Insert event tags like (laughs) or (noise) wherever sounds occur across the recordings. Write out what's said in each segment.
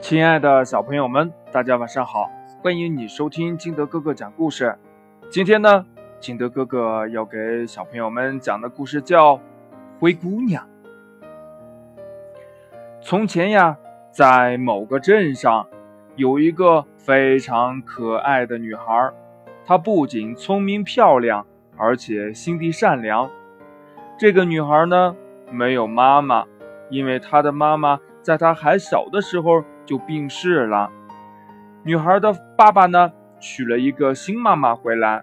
亲爱的小朋友们，大家晚上好！欢迎你收听金德哥哥讲故事。今天呢，金德哥哥要给小朋友们讲的故事叫《灰姑娘》。从前呀，在某个镇上，有一个非常可爱的女孩，她不仅聪明漂亮，而且心地善良。这个女孩呢，没有妈妈，因为她的妈妈在她还小的时候。就病逝了。女孩的爸爸呢，娶了一个新妈妈回来。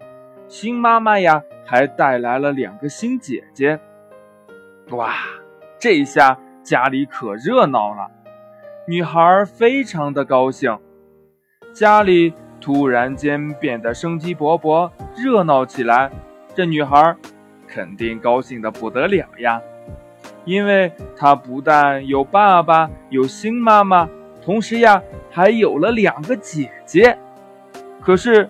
新妈妈呀，还带来了两个新姐姐。哇，这下家里可热闹了。女孩非常的高兴，家里突然间变得生机勃勃，热闹起来。这女孩肯定高兴的不得了呀，因为她不但有爸爸，有新妈妈。同时呀，还有了两个姐姐。可是，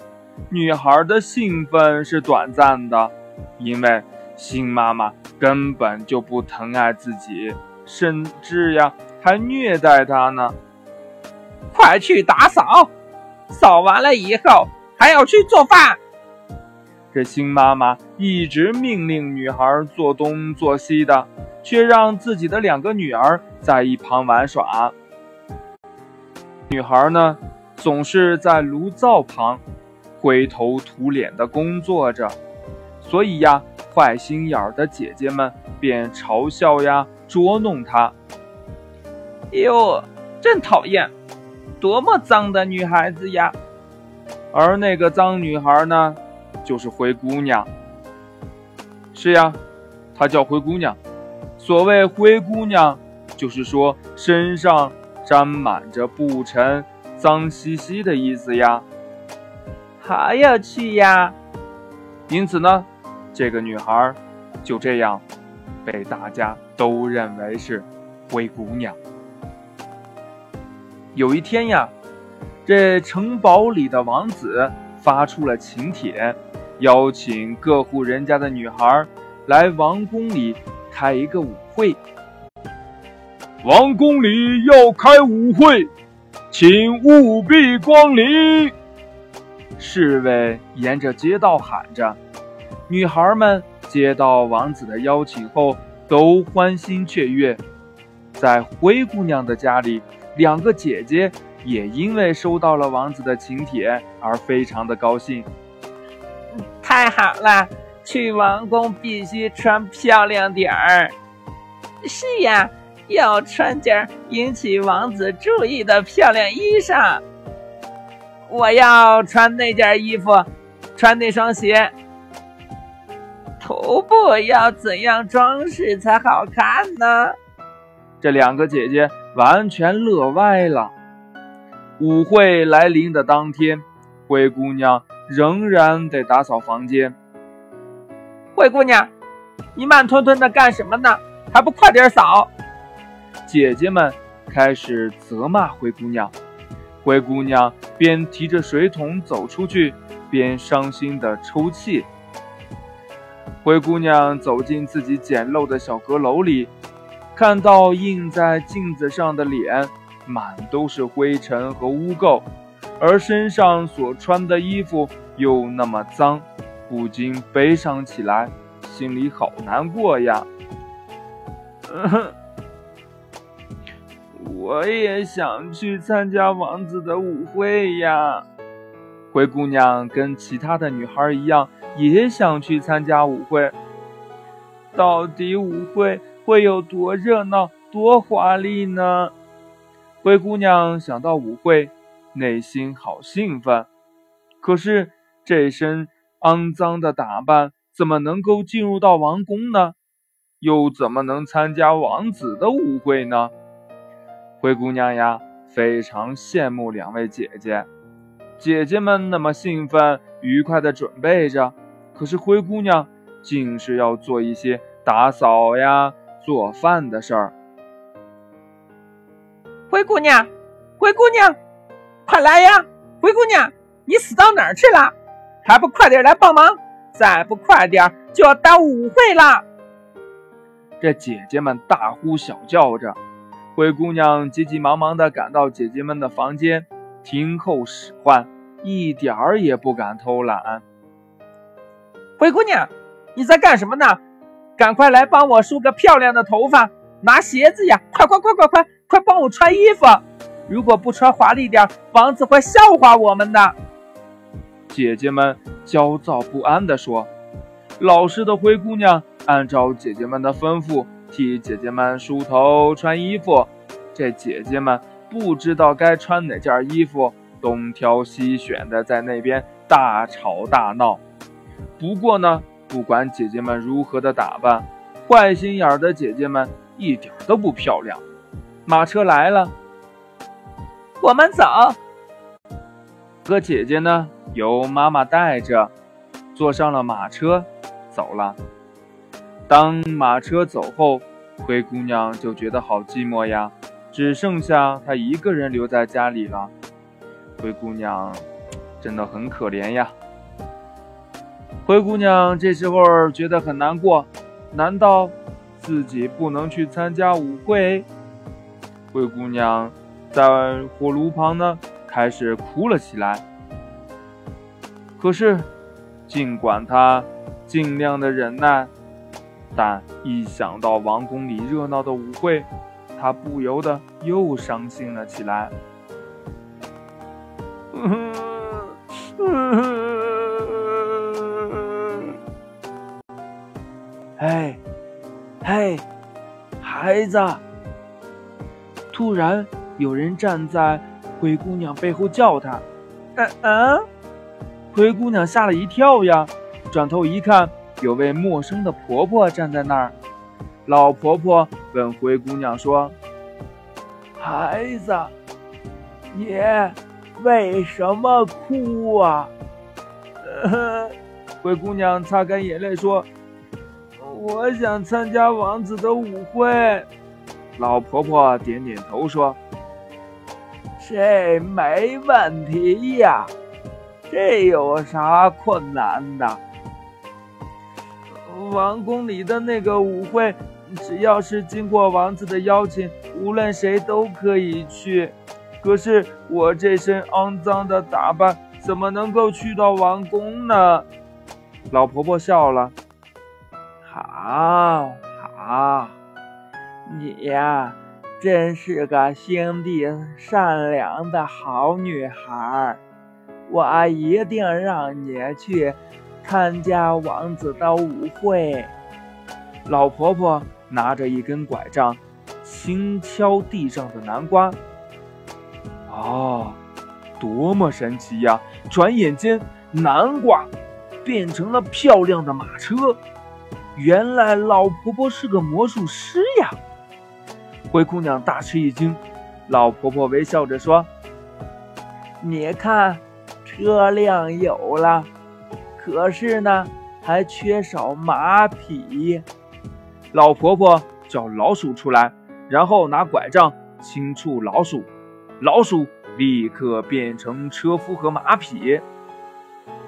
女孩的兴奋是短暂的，因为新妈妈根本就不疼爱自己，甚至呀还虐待她呢。快去打扫，扫完了以后还要去做饭。这新妈妈一直命令女孩做东做西的，却让自己的两个女儿在一旁玩耍。女孩呢，总是在炉灶旁灰头土脸的工作着，所以呀，坏心眼儿的姐姐们便嘲笑呀、捉弄她。哟，真讨厌！多么脏的女孩子呀！而那个脏女孩呢，就是灰姑娘。是呀，她叫灰姑娘。所谓灰姑娘，就是说身上。沾满着布尘，脏兮兮的意思呀，好有趣呀！因此呢，这个女孩就这样被大家都认为是灰姑娘。有一天呀，这城堡里的王子发出了请帖，邀请各户人家的女孩来王宫里开一个舞会。王宫里要开舞会，请务必光临。侍卫沿着街道喊着。女孩们接到王子的邀请后，都欢欣雀跃。在灰姑娘的家里，两个姐姐也因为收到了王子的请帖而非常的高兴。太好了，去王宫必须穿漂亮点儿。是呀。要穿件引起王子注意的漂亮衣裳。我要穿那件衣服，穿那双鞋。头部要怎样装饰才好看呢？这两个姐姐完全乐歪了。舞会来临的当天，灰姑娘仍然得打扫房间。灰姑娘，你慢吞吞的干什么呢？还不快点扫！姐姐们开始责骂灰姑娘，灰姑娘边提着水桶走出去，边伤心地抽泣。灰姑娘走进自己简陋的小阁楼里，看到映在镜子上的脸满都是灰尘和污垢，而身上所穿的衣服又那么脏，不禁悲伤起来，心里好难过呀。我也想去参加王子的舞会呀！灰姑娘跟其他的女孩一样，也想去参加舞会。到底舞会会有多热闹、多华丽呢？灰姑娘想到舞会，内心好兴奋。可是这身肮脏的打扮怎么能够进入到王宫呢？又怎么能参加王子的舞会呢？灰姑娘呀，非常羡慕两位姐姐。姐姐们那么兴奋、愉快地准备着，可是灰姑娘竟是要做一些打扫呀、做饭的事儿。灰姑娘，灰姑娘，快来呀！灰姑娘，你死到哪儿去了？还不快点来帮忙！再不快点，就要耽误舞会了。这姐姐们大呼小叫着。灰姑娘急急忙忙地赶到姐姐们的房间，听候使唤，一点儿也不敢偷懒。灰姑娘，你在干什么呢？赶快来帮我梳个漂亮的头发，拿鞋子呀！快快快快快快帮我穿衣服！如果不穿华丽点，王子会笑话我们的。姐姐们焦躁不安地说：“老实的灰姑娘按照姐姐们的吩咐。”替姐姐们梳头、穿衣服，这姐姐们不知道该穿哪件衣服，东挑西选的在那边大吵大闹。不过呢，不管姐姐们如何的打扮，坏心眼的姐姐们一点都不漂亮。马车来了，我们走。哥姐姐呢，由妈妈带着，坐上了马车，走了。当马车走后，灰姑娘就觉得好寂寞呀，只剩下她一个人留在家里了。灰姑娘真的很可怜呀。灰姑娘这时候觉得很难过，难道自己不能去参加舞会？灰姑娘在火炉旁呢，开始哭了起来。可是，尽管她尽量的忍耐。但一想到王宫里热闹的舞会，他不由得又伤心了起来。(laughs) 哎，嘿，孩子！突然有人站在灰姑娘背后叫她：“嗯嗯！”灰姑娘吓了一跳呀，转头一看。有位陌生的婆婆站在那儿，老婆婆问灰姑娘说：“孩子，你为什么哭啊？” (laughs) 灰姑娘擦干眼泪说：“我想参加王子的舞会。”老婆婆点点头说：“这没问题呀，这有啥困难的？”王宫里的那个舞会，只要是经过王子的邀请，无论谁都可以去。可是我这身肮脏的打扮，怎么能够去到王宫呢？老婆婆笑了。好好，你呀，真是个心地善良的好女孩，我一定让你去。参加王子的舞会，老婆婆拿着一根拐杖，轻敲地上的南瓜。哦，多么神奇呀！转眼间，南瓜变成了漂亮的马车。原来老婆婆是个魔术师呀！灰姑娘大吃一惊。老婆婆微笑着说：“你看，车辆有了。”可是呢，还缺少马匹。老婆婆叫老鼠出来，然后拿拐杖轻触老鼠，老鼠立刻变成车夫和马匹。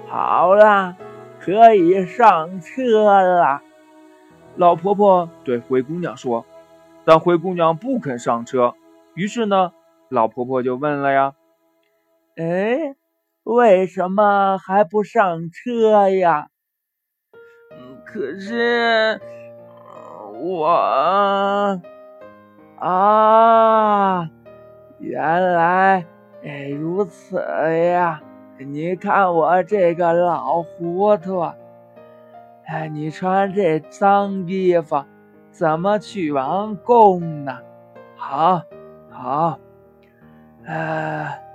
好了，可以上车了。老婆婆对灰姑娘说，但灰姑娘不肯上车。于是呢，老婆婆就问了呀：“哎？”为什么还不上车呀？可是我啊，原来如此呀！你看我这个老糊涂，哎，你穿这脏衣服怎么去王宫呢？好，好，哎。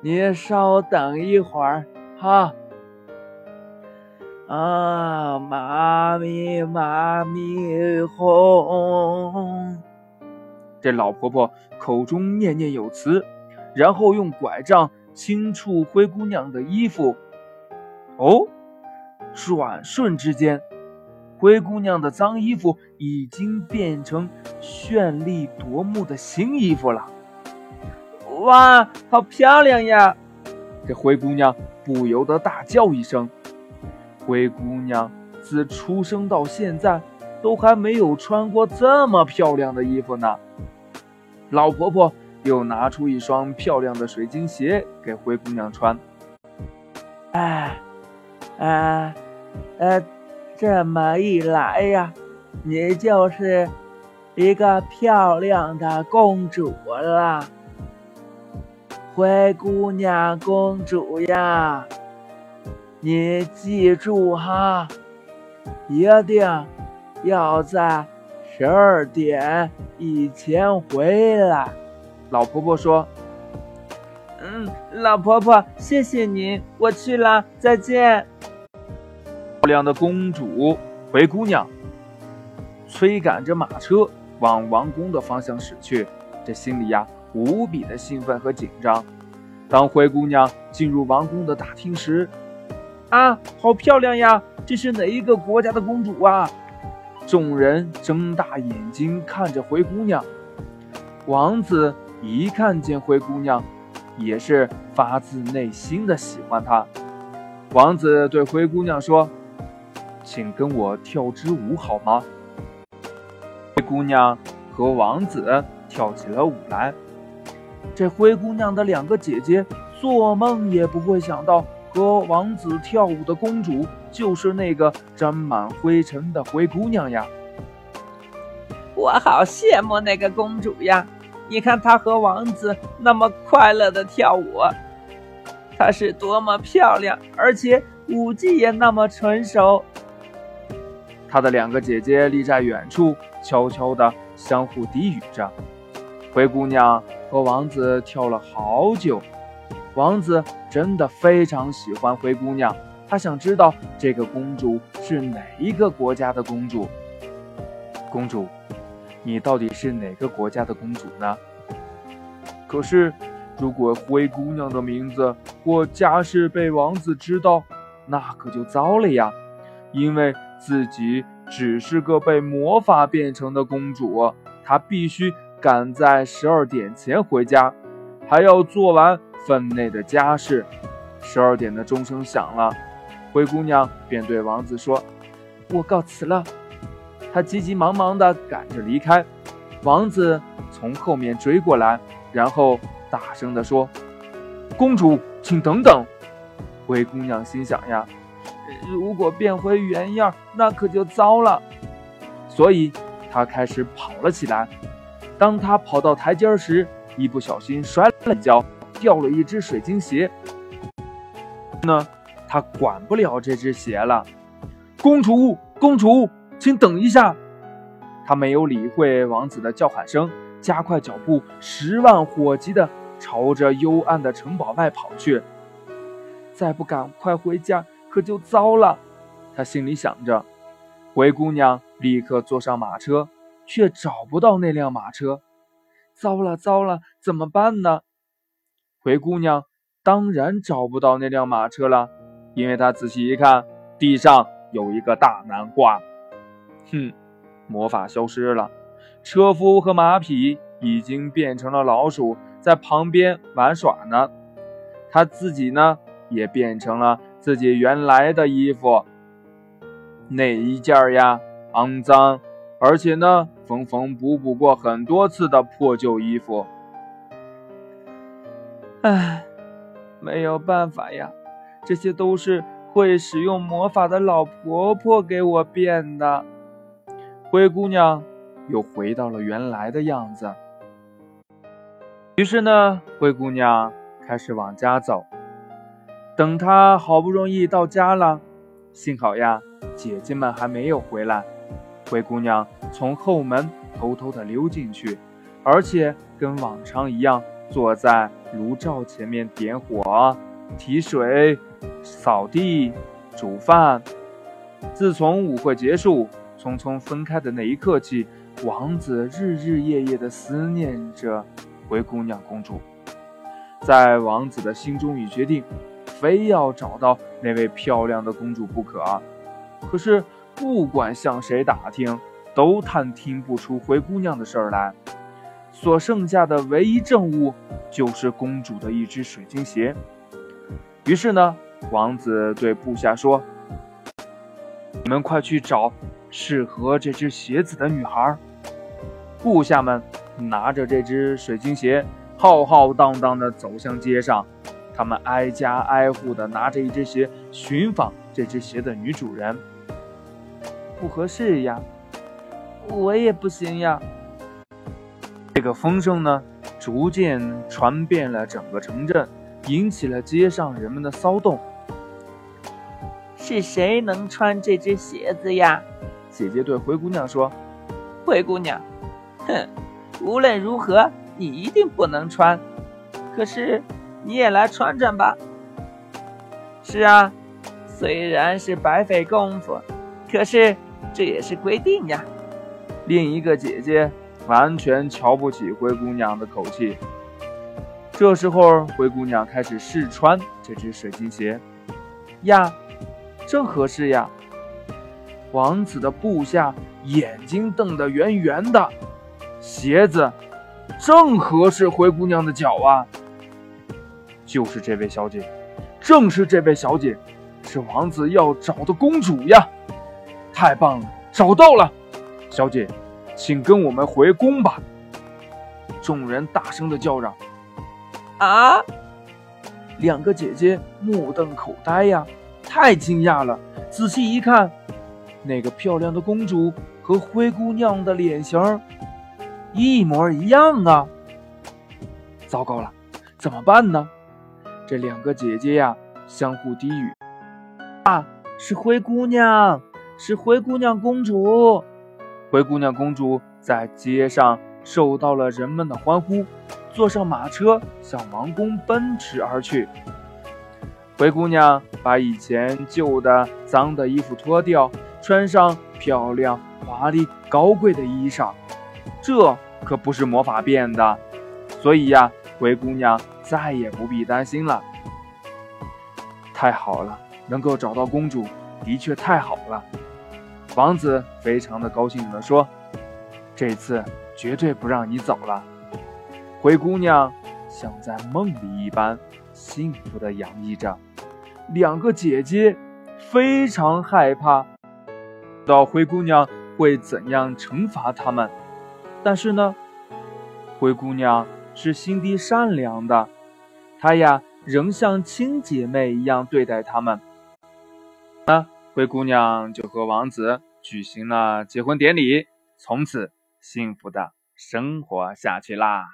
你稍等一会儿，哈。啊，妈咪，妈咪哄。这老婆婆口中念念有词，然后用拐杖轻触灰姑娘的衣服。哦，转瞬之间，灰姑娘的脏衣服已经变成绚丽夺目的新衣服了。哇，好漂亮呀！这灰姑娘不由得大叫一声。灰姑娘自出生到现在，都还没有穿过这么漂亮的衣服呢。老婆婆又拿出一双漂亮的水晶鞋给灰姑娘穿。哎，哎，呃，这么一来呀，你就是一个漂亮的公主了，灰姑娘公主呀。你记住哈，一定要在十二点以前回来。老婆婆说：“嗯，老婆婆，谢谢您，我去了，再见。”漂亮的公主灰姑娘催赶着马车往王宫的方向驶去，这心里呀无比的兴奋和紧张。当灰姑娘进入王宫的大厅时，啊，好漂亮呀！这是哪一个国家的公主啊？众人睁大眼睛看着灰姑娘。王子一看见灰姑娘，也是发自内心的喜欢她。王子对灰姑娘说：“请跟我跳支舞好吗？”灰姑娘和王子跳起了舞来。这灰姑娘的两个姐姐做梦也不会想到。和王子跳舞的公主就是那个沾满灰尘的灰姑娘呀！我好羡慕那个公主呀！你看她和王子那么快乐的跳舞，她是多么漂亮，而且舞技也那么纯熟。她的两个姐姐立在远处，悄悄地相互低语着。灰姑娘和王子跳了好久。王子真的非常喜欢灰姑娘，他想知道这个公主是哪一个国家的公主。公主，你到底是哪个国家的公主呢？可是，如果灰姑娘的名字或家世被王子知道，那可就糟了呀！因为自己只是个被魔法变成的公主，她必须赶在十二点前回家，还要做完。分内的家事。十二点的钟声响了，灰姑娘便对王子说：“我告辞了。”她急急忙忙地赶着离开。王子从后面追过来，然后大声地说：“公主，请等等！”灰姑娘心想呀：“如果变回原样，那可就糟了。”所以她开始跑了起来。当他跑到台阶时，一不小心摔了一跤。掉了一只水晶鞋，呢，他管不了这只鞋了。公主，公主，请等一下！他没有理会王子的叫喊声，加快脚步，十万火急的朝着幽暗的城堡外跑去。再不赶快回家，可就糟了。他心里想着。灰姑娘立刻坐上马车，却找不到那辆马车。糟了，糟了，怎么办呢？灰姑娘当然找不到那辆马车了，因为她仔细一看，地上有一个大南瓜。哼，魔法消失了，车夫和马匹已经变成了老鼠，在旁边玩耍呢。她自己呢，也变成了自己原来的衣服，那一件呀，肮脏，而且呢，缝缝补补过很多次的破旧衣服。唉，没有办法呀，这些都是会使用魔法的老婆婆给我变的。灰姑娘又回到了原来的样子。于是呢，灰姑娘开始往家走。等她好不容易到家了，幸好呀，姐姐们还没有回来。灰姑娘从后门偷偷的溜进去，而且跟往常一样。坐在炉灶前面点火、提水、扫地、煮饭。自从舞会结束、匆匆分开的那一刻起，王子日日夜夜地思念着灰姑娘公主。在王子的心中已决定，非要找到那位漂亮的公主不可。可是不管向谁打听，都探听不出灰姑娘的事儿来。所剩下的唯一证物就是公主的一只水晶鞋。于是呢，王子对部下说：“你们快去找适合这只鞋子的女孩。”部下们拿着这只水晶鞋，浩浩荡荡地走向街上。他们挨家挨户地拿着一只鞋寻访这只鞋的女主人。不合适呀，我也不行呀。这个风声呢，逐渐传遍了整个城镇，引起了街上人们的骚动。是谁能穿这只鞋子呀？姐姐对灰姑娘说：“灰姑娘，哼，无论如何，你一定不能穿。可是，你也来穿穿吧。是啊，虽然是白费功夫，可是这也是规定呀。”另一个姐姐完全瞧不起灰姑娘的口气。这时候，灰姑娘开始试穿这只水晶鞋，呀。正合适呀！王子的部下眼睛瞪得圆圆的，鞋子正合适灰姑娘的脚啊！就是这位小姐，正是这位小姐，是王子要找的公主呀！太棒了，找到了！小姐，请跟我们回宫吧！众人大声的叫嚷。啊！两个姐姐目瞪口呆呀！太惊讶了！仔细一看，那个漂亮的公主和灰姑娘的脸型一模一样啊！糟糕了，怎么办呢？这两个姐姐呀，相互低语：“啊，是灰姑娘，是灰姑娘公主！”灰姑娘公主在街上受到了人们的欢呼，坐上马车向王宫奔驰而去。灰姑娘把以前旧的、脏的衣服脱掉，穿上漂亮、华丽、高贵的衣裳。这可不是魔法变的，所以呀，灰姑娘再也不必担心了。太好了，能够找到公主，的确太好了。王子非常的高兴地说：“这次绝对不让你走了。”灰姑娘像在梦里一般，幸福地洋溢着。两个姐姐非常害怕，到灰姑娘会怎样惩罚他们？但是呢，灰姑娘是心地善良的，她呀仍像亲姐妹一样对待他们。那灰姑娘就和王子举行了结婚典礼，从此幸福的生活下去啦。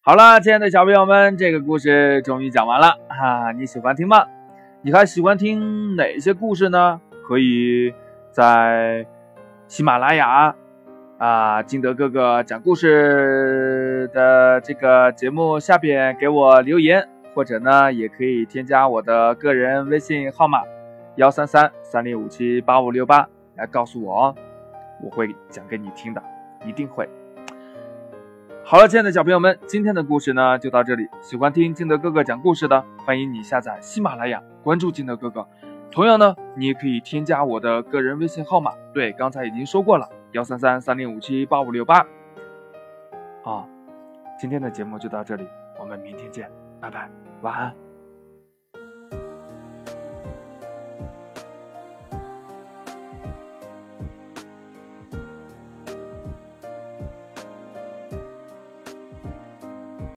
好了，亲爱的小朋友们，这个故事终于讲完了哈，你喜欢听吗？你还喜欢听哪些故事呢？可以在喜马拉雅啊，金德哥哥讲故事的这个节目下边给我留言，或者呢，也可以添加我的个人微信号码幺三三三零五七八五六八来告诉我哦，我会讲给你听的，一定会。好了，亲爱的小朋友们，今天的故事呢就到这里。喜欢听金德哥哥讲故事的，欢迎你下载喜马拉雅，关注金德哥哥。同样呢，你也可以添加我的个人微信号码，对，刚才已经说过了，幺三三三零五七八五六八。好，今天的节目就到这里，我们明天见，拜拜，晚安。